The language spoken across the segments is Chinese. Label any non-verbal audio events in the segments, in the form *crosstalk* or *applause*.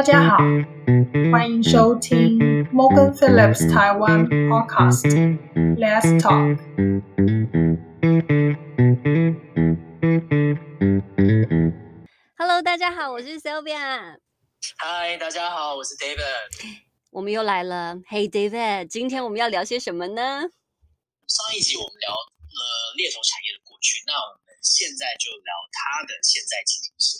大家好，欢迎收听 Morgan Phillips 台湾 Podcast Let's Talk。Hello，大家好，我是 Sylvia。Hi，，大家好，我是 David。我们又来了。Hey David，今天我们要聊些什么呢？上一集我们聊了猎头产业的过去，那我们现在就聊它的现在进行式吧。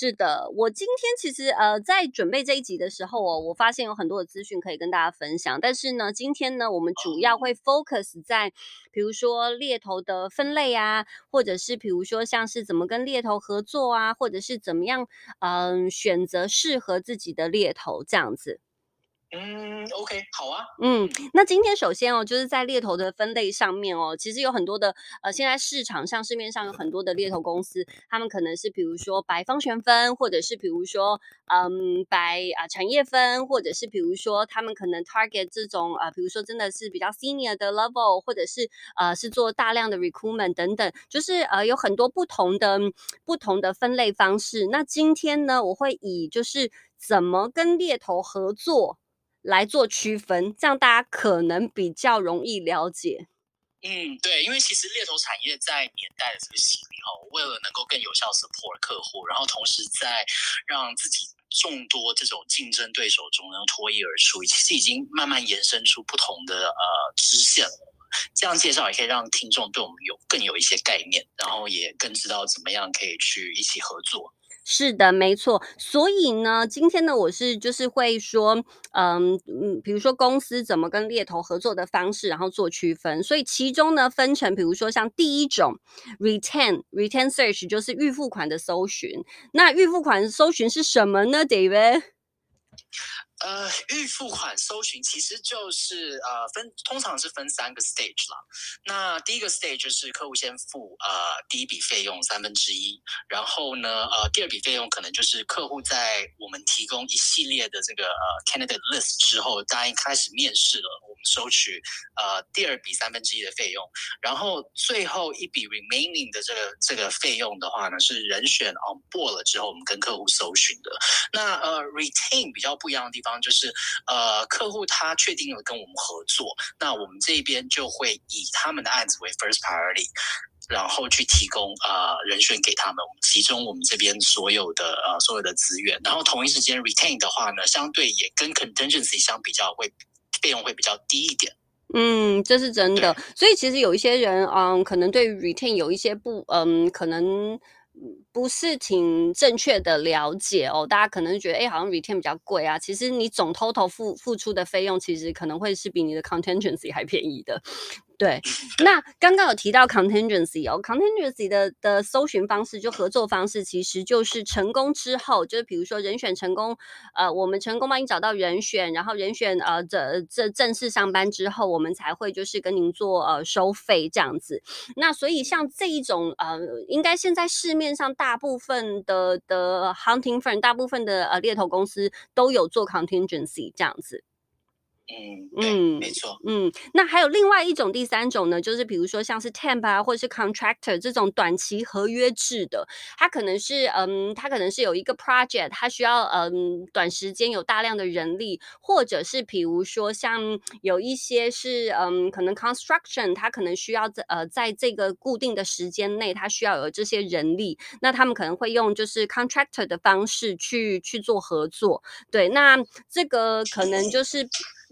是的，我今天其实呃在准备这一集的时候哦，我发现有很多的资讯可以跟大家分享。但是呢，今天呢，我们主要会 focus 在比如说猎头的分类啊，或者是比如说像是怎么跟猎头合作啊，或者是怎么样嗯、呃选择适合自己的猎头这样子。嗯，OK，好啊。嗯，那今天首先哦，就是在猎头的分类上面哦，其实有很多的呃，现在市场上市面上有很多的猎头公司，他们可能是比如说白方旋分，或者是比如说嗯白啊、产业分，或者是比如说他们可能 target 这种啊、呃，比如说真的是比较 senior 的 level，或者是呃是做大量的 recruitment 等等，就是呃有很多不同的不同的分类方式。那今天呢，我会以就是怎么跟猎头合作。来做区分，这样大家可能比较容易了解。嗯，对，因为其实猎头产业在年代的这个洗礼后，为了能够更有效 support 客户，然后同时在让自己众多这种竞争对手中能脱颖而出，其实已经慢慢延伸出不同的呃支线了。这样介绍也可以让听众对我们有更有一些概念，然后也更知道怎么样可以去一起合作。是的，没错。所以呢，今天呢，我是就是会说，嗯嗯，比如说公司怎么跟猎头合作的方式，然后做区分。所以其中呢，分成比如说像第一种 retain retain search 就是预付款的搜寻。那预付款搜寻是什么呢，David？呃，预付款搜寻其实就是呃分，通常是分三个 stage 啦。那第一个 stage 就是客户先付呃第一笔费用三分之一，然后呢呃第二笔费用可能就是客户在我们提供一系列的这个呃 candidate list 之后，答应开始面试了，我们收取呃第二笔三分之一的费用，然后最后一笔 remaining 的这个这个费用的话呢，是人选 on board 了之后，我们跟客户搜寻的。那呃 retain 比较不一样的地方。就是呃，客户他确定了跟我们合作，那我们这边就会以他们的案子为 first priority，然后去提供呃人选给他们，我们集中我们这边所有的呃所有的资源，然后同一时间 retain 的话呢，相对也跟 contingency 相比较会费用会比较低一点。嗯，这是真的。所以其实有一些人，嗯，可能对于 retain 有一些不，嗯，可能。不是挺正确的了解哦，大家可能觉得，哎，好像 retain 比较贵啊。其实你总 total 付付出的费用，其实可能会是比你的 contingency 还便宜的。对，*laughs* 那刚刚有提到 contingency 哦，contingency 的的搜寻方式就合作方式，其实就是成功之后，就是比如说人选成功，呃，我们成功帮你找到人选，然后人选呃这这正式上班之后，我们才会就是跟您做呃收费这样子。那所以像这一种呃，应该现在市面上大大部分的的 hunting firm，大部分的呃猎头公司都有做 contingency 这样子。嗯嗯，没错。嗯，那还有另外一种第三种呢，就是比如说像是 temp 啊，或者是 contractor 这种短期合约制的，它可能是嗯，它可能是有一个 project，它需要嗯短时间有大量的人力，或者是比如说像有一些是嗯，可能 construction，它可能需要在呃在这个固定的时间内，它需要有这些人力，那他们可能会用就是 contractor 的方式去去做合作。对，那这个可能就是。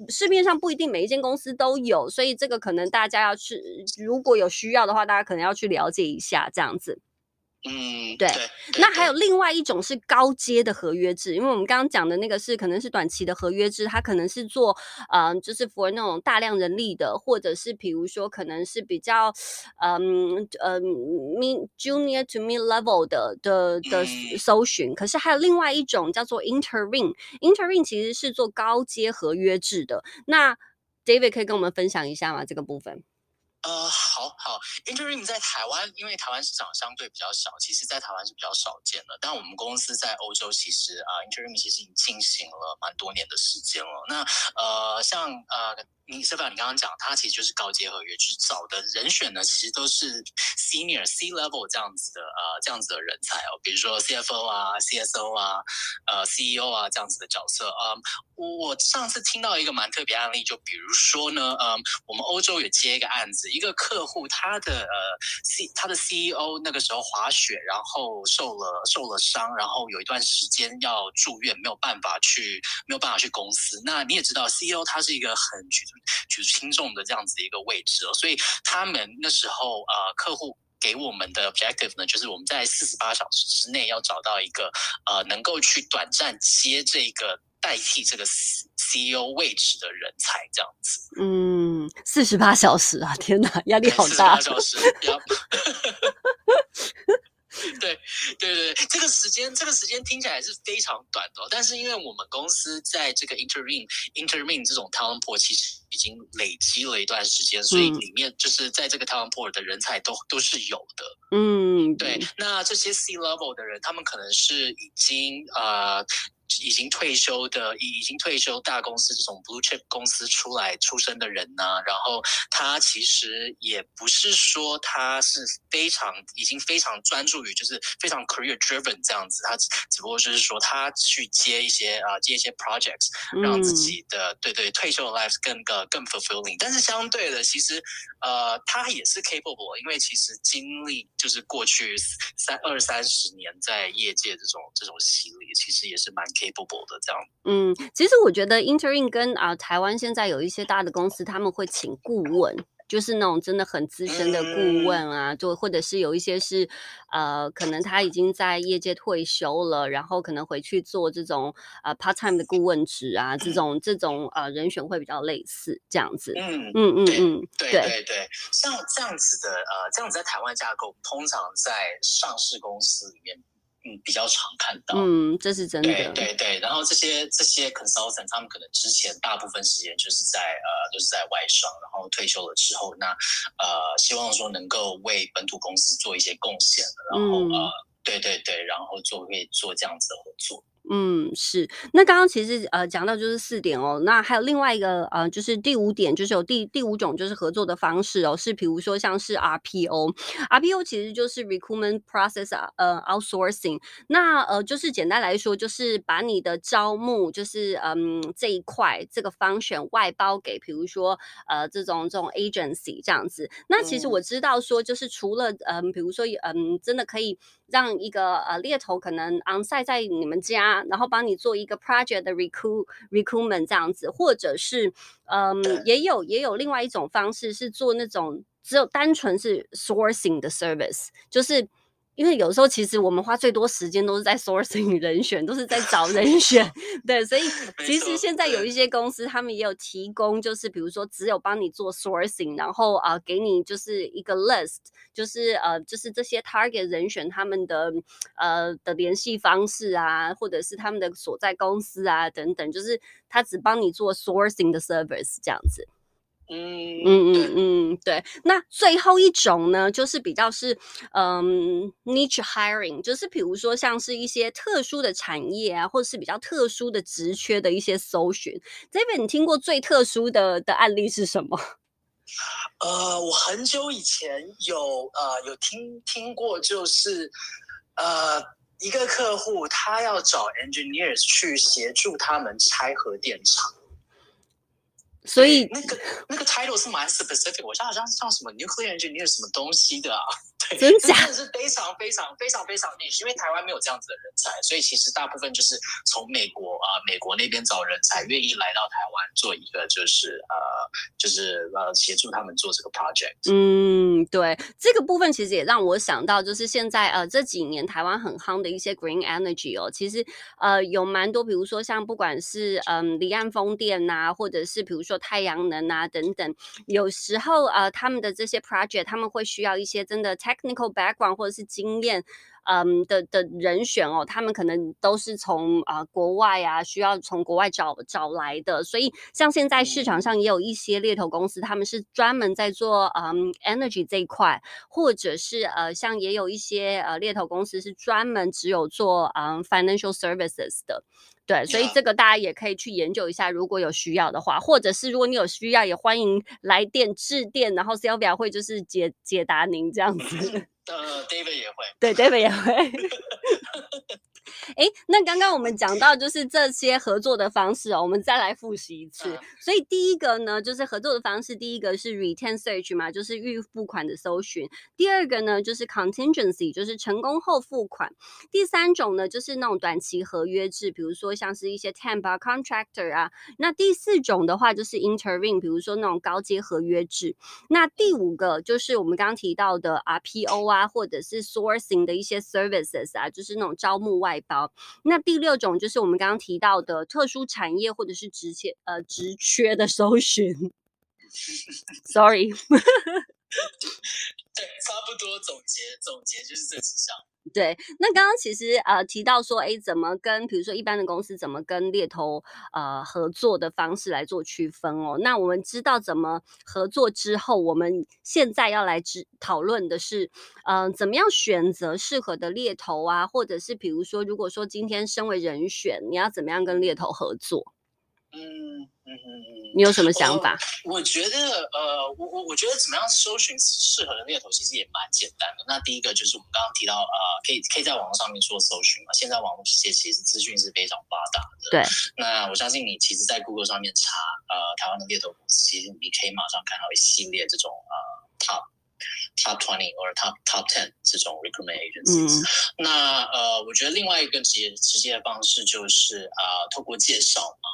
市面上不一定每一间公司都有，所以这个可能大家要去，如果有需要的话，大家可能要去了解一下这样子。嗯，对。那还有另外一种是高阶的合约制，因为我们刚刚讲的那个是可能是短期的合约制，它可能是做呃，就是 for 那种大量人力的，或者是比如说可能是比较嗯呃 mid junior to mid level 的的的搜寻。可是还有另外一种叫做 interim，interim 其实是做高阶合约制的。那 David 可以跟我们分享一下吗？这个部分？呃，好好，interim 在台湾，因为台湾市场相对比较小，其实在台湾是比较少见的。但我们公司在欧洲，其实啊，interim 其实已经进行了蛮多年的时间了。那呃，像呃。你是吧？你刚刚讲，他其实就是高阶合约，去找的人选呢，其实都是 senior C level 这样子的呃这样子的人才哦，比如说 CFO 啊、CSO 啊、呃 CEO 啊这样子的角色啊。我我上次听到一个蛮特别案例，就比如说呢，嗯，我们欧洲有接一个案子，一个客户他的呃 C 他的 CEO 那个时候滑雪，然后受了受了伤，然后有一段时间要住院，没有办法去没有办法去公司。那你也知道，CEO 他是一个很举举轻重的这样子一个位置哦，所以他们那时候呃，客户给我们的 objective 呢，就是我们在四十八小时之内要找到一个呃，能够去短暂接这个代替这个 CEO 位置的人才，这样子。嗯，四十八小时啊，*laughs* 天哪，压力好大。四十八小时。*laughs* 对对对，这个时间这个时间听起来是非常短的，但是因为我们公司在这个 interim interim 这种 talent pool 其实已经累积了一段时间，所以里面就是在这个 talent pool 的人才都都是有的。嗯，对。那这些 C level 的人，他们可能是已经呃。已经退休的，已已经退休大公司这种 blue chip 公司出来出身的人呢，然后他其实也不是说他是非常已经非常专注于就是非常 career driven 这样子，他只不过就是说他去接一些啊接一些 projects，让自己的对对退休的 life 更个更 fulfilling。但是相对的，其实呃他也是 capable，因为其实经历就是过去三二三十年在业界这种这种洗礼，其实也是蛮。Capable 的这样，嗯，其实我觉得 Interin 跟啊台湾现在有一些大的公司，他们会请顾问，就是那种真的很资深的顾问啊，就或者是有一些是呃，可能他已经在业界退休了，然后可能回去做这种呃 part time 的顾问职啊，这种这种呃人选会比较类似这样子，嗯。嗯嗯嗯，对。对对，像这样子的呃，这样子在台湾架构，通常在上市公司里面。嗯，比较常看到，嗯，这是真的，对对对。然后这些这些 consultant，他们可能之前大部分时间就是在呃，都是在外商，然后退休了之后，那呃，希望说能够为本土公司做一些贡献，然后呃，对对对，然后做可以做这样子的合作。嗯，是。那刚刚其实呃讲到就是四点哦，那还有另外一个呃，就是第五点，就是有第第五种就是合作的方式哦，是比如说像是 RPO，RPO 其实就是 Recruitment Process 呃 Outsourcing。那呃就是简单来说，就是把你的招募就是嗯这一块这个方选外包给比如说呃这种这种 agency 这样子。那其实我知道说，就是除了嗯比如说嗯真的可以。让一个呃猎头可能 on site 在你们家，然后帮你做一个 project 的 recruit recruitment 这样子，或者是嗯也有也有另外一种方式是做那种只有单纯是 sourcing 的 service，就是。因为有时候其实我们花最多时间都是在 sourcing *laughs* 人选，都是在找人选，*laughs* 对，所以 *laughs* 其实现在有一些公司，他们也有提供，就是比如说只有帮你做 sourcing，然后啊给你就是一个 list，就是呃就是这些 target 人选他们的呃的联系方式啊，或者是他们的所在公司啊等等，就是他只帮你做 sourcing 的 service 这样子。嗯嗯嗯嗯，对。那最后一种呢，就是比较是嗯 niche hiring，就是比如说像是一些特殊的产业啊，或者是比较特殊的职缺的一些搜寻。这边你听过最特殊的的案例是什么？*laughs* 呃，我很久以前有呃有听听过，就是呃一个客户他要找 engineers 去协助他们拆核电厂。所以那个那个 title 是蛮 specific，我像好像像什么 nuclear engineer 什么东西的啊，对，真的是非常非常非常非常 niche，因为台湾没有这样子的人才，所以其实大部分就是从美国啊美国那边找人才，愿意来到台湾做一个就是呃就是呃协助他们做这个 project。嗯，对，这个部分其实也让我想到，就是现在呃这几年台湾很夯的一些 green energy 哦，其实呃有蛮多，比如说像不管是嗯离岸风电呐，或者是比如说太阳能啊，等等，有时候呃，他们的这些 project，他们会需要一些真的 technical background 或者是经验。嗯的的人选哦，他们可能都是从啊、国外啊，需要从国外找找来的，所以像现在市场上也有一些猎头公司，他们是专门在做嗯 energy 这一块，或者是呃像也有一些呃猎头公司是专门只有做嗯 financial services 的。对，所以这个大家也可以去研究一下，如果有需要的话，或者是如果你有需要，也欢迎来电致电，然后 Sylvia 会就是解解答您这样子。呃，David 也会。对，David 也会。诶，那刚刚我们讲到就是这些合作的方式哦，我们再来复习一次。嗯所以第一个呢，就是合作的方式，第一个是 retain search 嘛，就是预付款的搜寻；第二个呢，就是 contingency，就是成功后付款；第三种呢，就是那种短期合约制，比如说像是一些 temp 啊、contractor 啊；那第四种的话就是 interim，比如说那种高阶合约制。那第五个就是我们刚刚提到的 RPO 啊，或者是 sourcing 的一些 services 啊，就是那种招募外包。那第六种就是我们刚刚提到的特殊产业或者是职缺呃职缺的搜寻。*laughs* Sorry，*laughs* 对，差不多总结总结就是这几项。对，那刚刚其实呃提到说，诶，怎么跟比如说一般的公司怎么跟猎头呃合作的方式来做区分哦。那我们知道怎么合作之后，我们现在要来知讨论的是，嗯、怎么样选择适合的猎头啊，或者是比如说，如果说今天身为人选，你要怎么样跟猎头合作？嗯嗯嗯嗯。你有什么想法？我觉得，呃，我我我觉得怎么样搜寻适合的猎头，其实也蛮简单的。那第一个就是我们刚刚提到，呃，可以可以在网络上面做搜寻嘛。现在网络世界其实资讯是非常发达的。对。那我相信你其实，在 Google 上面查，呃，台湾的猎头公司，其实你可以马上看到一系列这种呃 top top twenty 或者 top top ten 这种 recruitment agencies。嗯那呃，我觉得另外一个直接直接的方式就是呃，透过介绍嘛。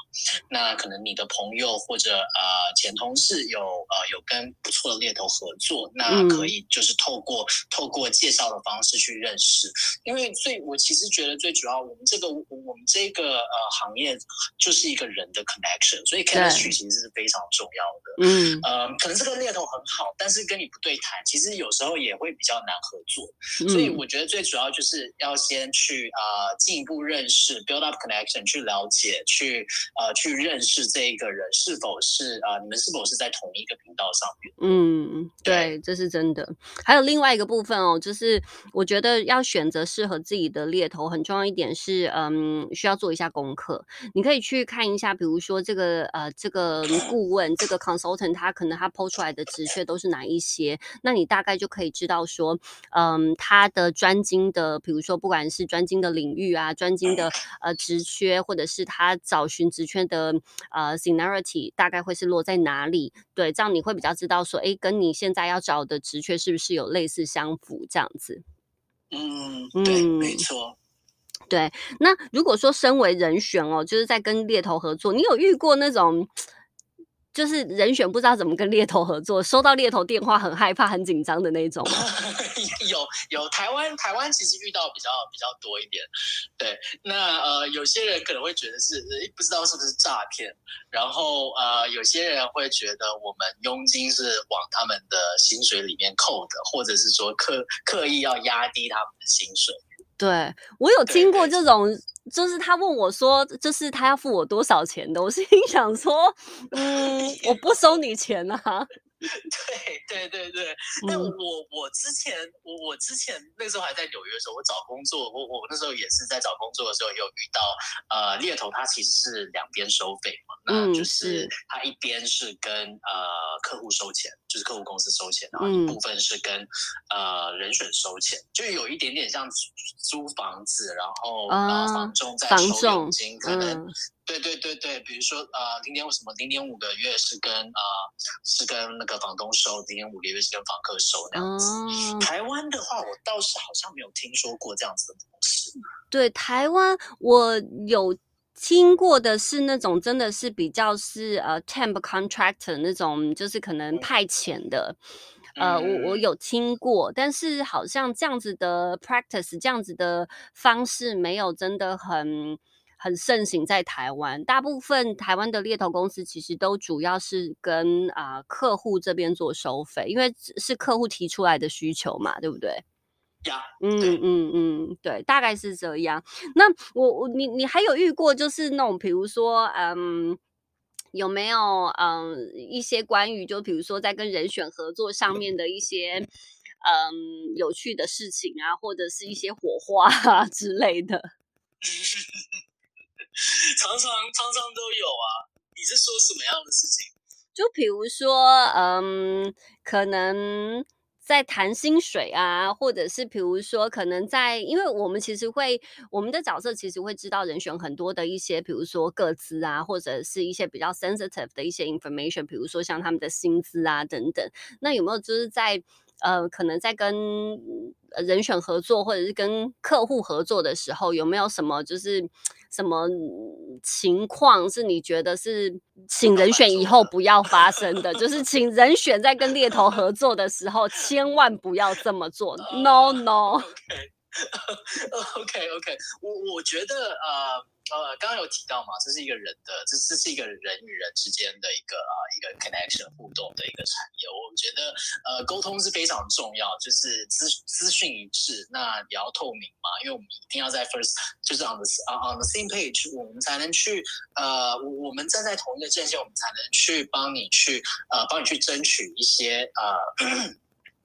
那可能你的朋友或者呃前同事有呃有跟不错的猎头合作，那嗯可以就是透过、透过介绍的方式去认识。因为最我其实觉得最主要，我们这个我们这个呃行业就是一个人的 connection，所以 chemistry 其实是非常重要的。嗯呃，可能这个猎头很好，但是跟你不对谈，其实有时候也会比较难合作。嗯，所以我觉得最主要就是要先去呃进一步认识，build up connection，去了解，去呃去认识这一个人是否是呃你们是否是在同一个频道上面。嗯，对，这是真的。还有另外一个部分哦，就是我觉得要选择适合自己的猎头，很重要一点是，嗯，需要做一下功课。你可以去看一下，比如说这个呃这个顾问这个 consultant，他可能他抛出来的职缺都是哪一些，那你大概就可以知道说，嗯，他的专精的，比如说不管是专精的领域啊，专精的呃职缺，或者是他找寻职缺的呃 seniority 大概会是落在哪里。对，这样你会比较知道说，诶，跟你现在要找的职缺是不是有类似相符这样子。嗯，对，嗯没错。对，那如果说身为人选哦，就是在跟猎头合作，你有遇过那种？就是人选不知道怎么跟猎头合作，收到猎头电话很害怕、很紧张的那种。*laughs* 有有台湾台湾其实遇到比较比较多一点，对，那呃有些人可能会觉得是诶不知道是不是诈骗，然后呃有些人会觉得我们佣金是往他们的薪水里面扣的，或者是说刻刻意要压低他们的薪水。对我有对听过这种，就是他问我说，就是他要付我多少钱的，我心里想说，嗯，*laughs* 我不收你钱啊。对对对对，但我嗯。我之前我我之前那时候还在纽约的时候，我找工作，我我那时候也是在找工作的时候也有遇到，呃，猎头他其实是两边收费嘛，那嗯就是是。他一边是跟呃客户收钱，就是客户公司收钱，然后嗯一部分是跟呃人选收钱，就有一点点像租租房子，然后啊呃房仲在房收仲佣金，可能嗯对对对对，比如说呃零点五什么零点五个月是跟呃是跟那个房东收，零点五个月是跟房客收那样子。哦，台湾的话，我倒是好像没有听说过这样子的模式。对，台湾我有听过的是那种真的是比较是呃 temp contractor 那种，就是可能派遣的。呃，我我嗯有听过，但是好像这样子的 practice，这样子的方式没有真的很很盛行在台湾。大部分台湾的猎头公司其实都主要是跟啊、客户这边做收费，因为是客户提出来的需求嘛，对不对？呀，嗯嗯嗯，对，大概是这样。那我我你你还有遇过就是那种比如说嗯。有没有嗯一些关于就比如说在跟人选合作上面的一些嗯有趣的事情啊，或者是一些火花啊之类的？*laughs* 常常常常都有啊。你是说什么样的事情？就比如说，嗯，可能在谈薪水啊，或者是比如说，可能在，因为我们其实会，我们的角色其实会知道人选很多的一些，比如说个资啊，或者是一些比较 sensitive 的一些 information，比如说像他们的薪资啊等等。那有没有就是在呃，可能在跟呃人选合作，或者是跟客户合作的时候，有没有什么就是什么情况是你觉得是请人选以后不要发生的？就是请人选在跟猎头合作的时候，千万不要这么做。*laughs* No No，*laughs* OK OK，我我觉得呃呃，刚刚有提到嘛，这是一个人的，这这是一个人与人之间的一个呃一个 connection 互动的一个产业。我觉得呃沟通是非常重要，就是资资讯一致，那也要透明嘛，因为我们一定要在 first *laughs* 就是 on the on the same page，我们才能去呃我我们站在同一个阵线，我们才能去帮你去呃帮你去争取一些呃。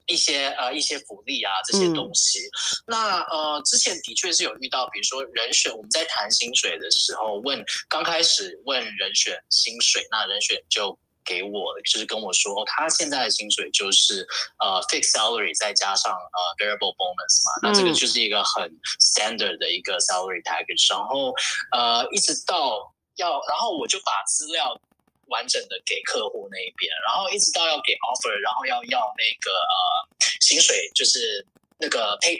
一些呃一些福利啊这些东西，那呃之前的确是有遇到，比如说人选，我们在谈薪水的时候问，刚开始问人选薪水，那人选就给我就是跟我说，他现在的薪水就是呃 fixed salary 再加上呃 variable bonus 嘛，那这个就是一个很 standard 的一个 salary package，然后呃一直到要，然后我就把资料。完整的给客户那一边，然后一直到要给 offer，然后要要那个呃薪水，就是那个 pay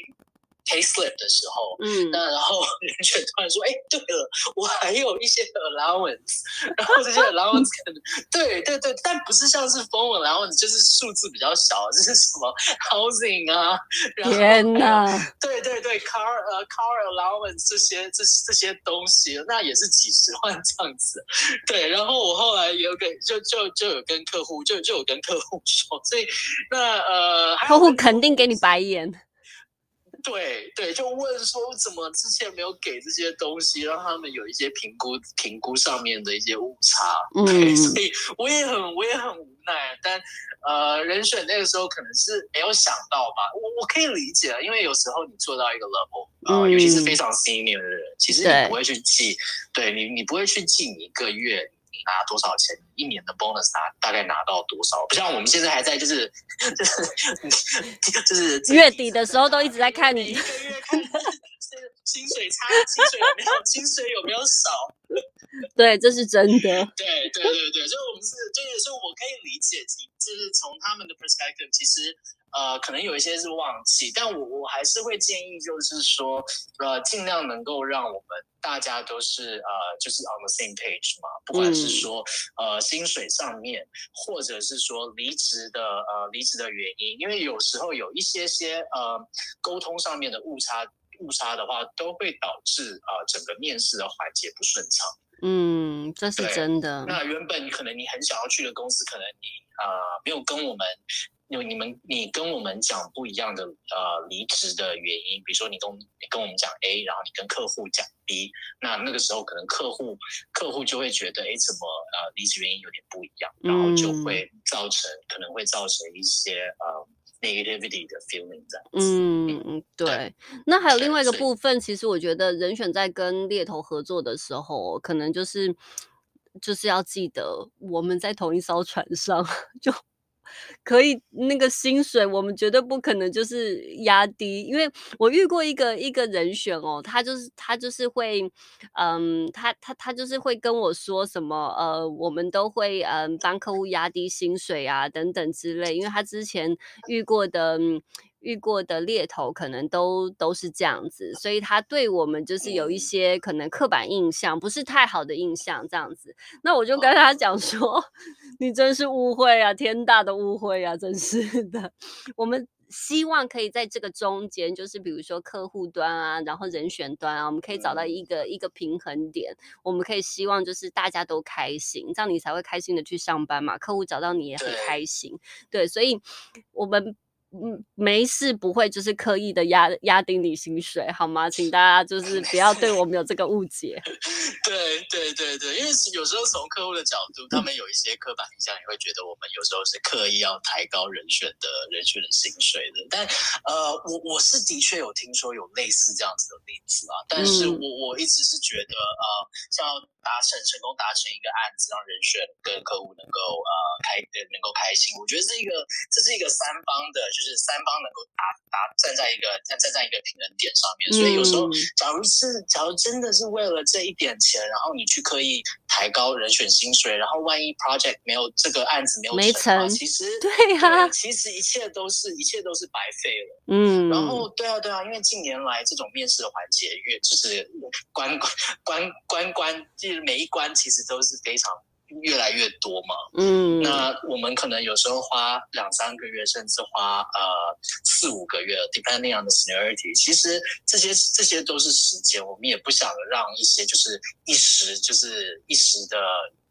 pay slip 的时候，嗯，那然后人选突然说：“哎，对了，我还有一些 allowance，然后这些 allowance 可能对对对，但不是像是 phone allowance，就是数字比较小，这是什么 housing 啊，然后天哪，*laughs* 对对对，car 呃 car allowance 这些这这些东西，那也是几十万这样子。*laughs* 对，然后我后来有跟就就就有跟客户就就有跟客户说，所以那呃客户肯定给你白眼。对对，就问说怎么之前没有给这些东西，让他们有一些评估评估上面的一些误差。嗯，所以我也很我也很无奈，但呃，人选那个时候可能是没有想到吧，我我可以理解，因为有时候你做到一个 level，呃，嗯尤其是非常 senior 的人，其实你不会去记，对你你不会去记你一个月你拿多少钱，一年的 bonus 拿大概拿到多少，不像我们现在还在就是 *laughs* 就是 *laughs* 就是月底的时候都一直在看你 *laughs* 薪水差，薪水有没有薪水有没有少。*laughs* 对，这是真的。对对对对，就我们是，就是说我可以理解，就是从他们的 perspective，其实呃，可能有一些是忘记，但我我还是会建议，就是说呃，尽量能够让我们大家都是呃，就是 on the same page 嘛，不管是说、呃薪水上面，或者是说离职的呃离职的原因，因为有时候有一些些呃沟通上面的误差。误差的话，都会导致呃整个面试的环节不顺畅。嗯，这是真的。那原本可能你很想要去的公司，可能你呃没有跟我们有你们你跟我们讲不一样的呃离职的原因，比如说你跟你跟我们讲 A，然后你跟客户讲 B，那那个时候可能客户客户就会觉得哎怎么呃离职原因有点不一样，然后就会造成、可能会造成一些呃 negativity 的 feeling 这样子。嗯嗯，对。那还有另外一个部分，其实我觉得人选在跟猎头合作的时候，可能就是就是要记得我们在同一艘船上，*laughs* 就可以那个薪水，我们绝对不可能就是压低，因为我遇过一个一个人选哦，他就是他就是会，嗯，他他他就是会跟我说什么，呃，我们都会嗯帮客户压低薪水啊等等之类，因为他之前遇过的。遇过的猎头可能都都是这样子，所以他对我们就是有一些可能刻板印象，不是太好的印象这样子。那我就跟他讲说，*laughs* 你真是误会啊，天大的误会啊，真是的。我们希望可以在这个中间，就是比如说客户端啊，然后人选端啊，我们可以找到一个一个平衡点。我们可以希望就是大家都开心，这样你才会开心的去上班嘛。客户找到你也很开心，对，所以我们嗯，没事，不会就是刻意的压压低你薪水，好吗？请大家就是不要对我们有这个误解。*laughs* 对对对对，因为有时候从客户的角度，他们有一些刻板印象，也会觉得我们有时候是刻意要抬高人选的人选的薪水的。但呃，我我是的确有听说有类似这样子的例子啊，但是我我一直是觉得呃，像达成成功达成一个案子，让人选跟客户能够呃开能够开心，我觉得是一个这是一个三方的。就是三方能够达达站在一个站站在一个平衡点上面，所以有时候，假如是假如真的是为了这一点钱，然后你去刻意抬高人选薪水，然后万一 project 没有这个案子没有成，其实 *laughs* 对呀，其实一切都是一切都是白费了。嗯，然后对啊对啊，因为近年来这种面试的环节越就是关关关关关，就是每一关其实都是非常。越来越多嘛，嗯，那我们可能有时候花两三个月，甚至花呃四五个月，depending on the seniority。其实这些这些都是时间，我们也不想让一些就是一时就是一时的，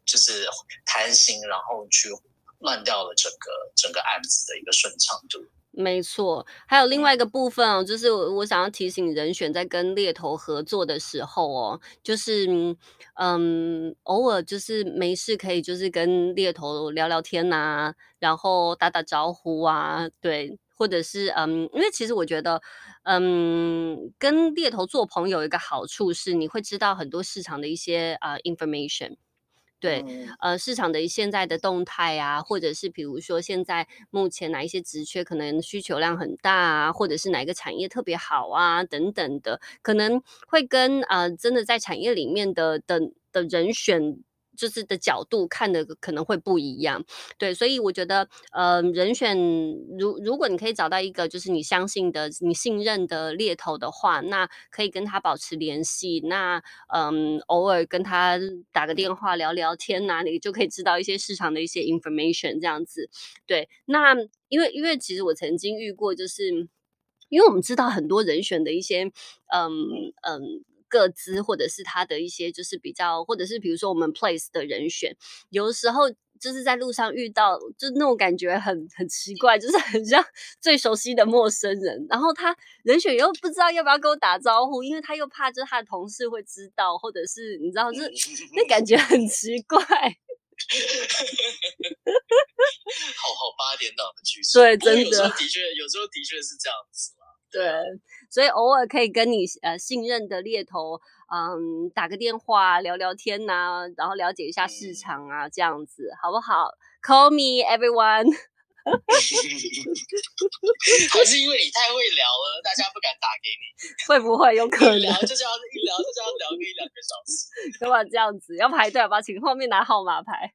就是贪心，然后去乱掉了整个整个案子的一个顺畅度。没错，还有另外一个部分哦，就是我想要提醒人选在跟猎头合作的时候哦，就是嗯，偶尔就是没事可以就是跟猎头聊聊天呐，然后打打招呼啊，对，或者是嗯，因为其实我觉得嗯，跟猎头做朋友一个好处是你会知道很多市场的一些啊 information。对，呃，市场的现在的动态啊，或者是比如说现在目前哪一些职缺可能需求量很大啊，或者是哪一个产业特别好啊，等等的，可能会跟呃真的在产业里面的的的人选。就是的角度看的可能会不一样，对，所以我觉得，呃，人选如如果你可以找到一个就是你相信的、你信任的猎头的话，那可以跟他保持联系，那嗯，偶尔跟他打个电话聊聊天呐，你就可以知道一些市场的一些 information 这样子。对，那因为因为其实我曾经遇过，就是因为我们知道很多人选的一些，嗯嗯。各资或者是他的一些就是比较，或者是比如说我们 place 的人选，有的时候就是在路上遇到，就那种感觉很很奇怪，就是很像 *laughs* 最熟悉的陌生人。然后他人选又不知道要不要跟我打招呼，因为他又怕就是他的同事会知道，或者是你知道，就是那感觉很奇怪。*laughs* 好好八点档的剧情，对，真的，有时候的确，有时候的确是这样子嘛，对。所以偶尔可以跟你呃信任的猎头，嗯，打个电话聊聊天呐，然后了解一下市场啊，这样子好不好？Call me everyone。*laughs* *laughs* 还是因为你太会聊了，大家不敢打给你。*laughs* 会不会有可能？聊就是要一聊就是要聊个一两个小时。干嘛这样子？要排队好不好？请后面拿号码牌。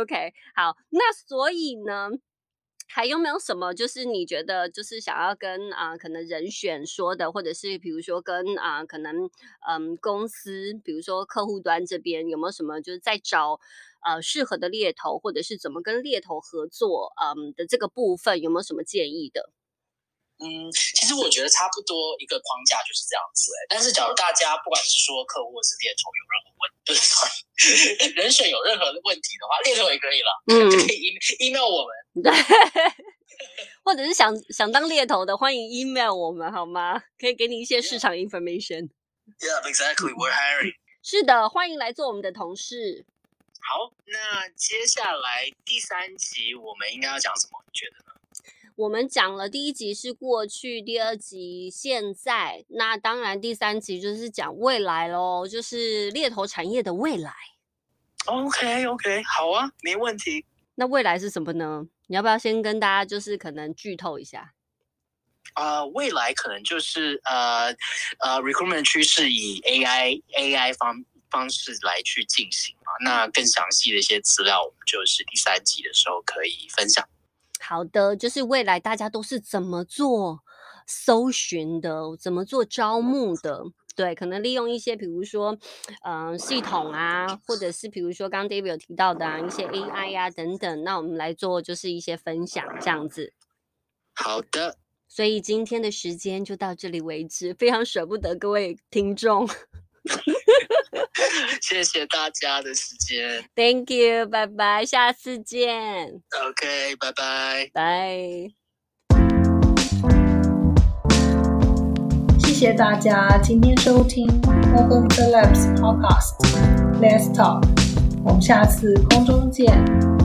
OK，好，那所以呢？还有没有什么，就是你觉得就是想要跟啊，可能人选说的，或者是比如说跟啊，可能嗯公司，比如说客户端这边有没有什么，就是在找呃适合的猎头，或者是怎么跟猎头合作，嗯的这个部分有没有什么建议的？嗯，其实我觉得差不多一个框架就是这样子哎。但是假如大家不管是说客户或是猎头有任何问，*laughs* 就是人选有任何的问题的话，猎头也可以了，嗯，就可以 email 我们，对，*laughs* 或者是想想当猎头的，欢迎 email 我们好吗？可以给你一些市场 information。Yeah, exactly. We're hiring. *laughs* 是的，欢迎来做我们的同事。好，那接下来第三集我们应该要讲什么？你觉得呢？我们讲了第一集是过去，第二集现在，那当然第三集就是讲未来喽，就是猎头产业的未来。OK OK，好啊，没问题。那未来是什么呢？你要不要先跟大家就是可能剧透一下？呃，未来可能就是呃呃，recruitment 趋势以 AI AI 方方式来去进行嘛。那更详细的一些资料，我们就是第三集的时候可以分享。好的，就是未来大家都是怎么做搜寻的，怎么做招募的？对，可能利用一些，比如说，嗯，系统啊，或者是比如说刚刚 David 有提到的啊，一些 AI 呀等等，那我们来做就是一些分享这样子。好的，所以今天的时间就到这里为止，非常舍不得各位听众。*laughs* 谢谢大家的时间。Thank you，拜拜，下次见，OK，拜拜。拜。谢谢大家今天收听 Morgan Phillips Podcast Let's Talk，我们下次空中见。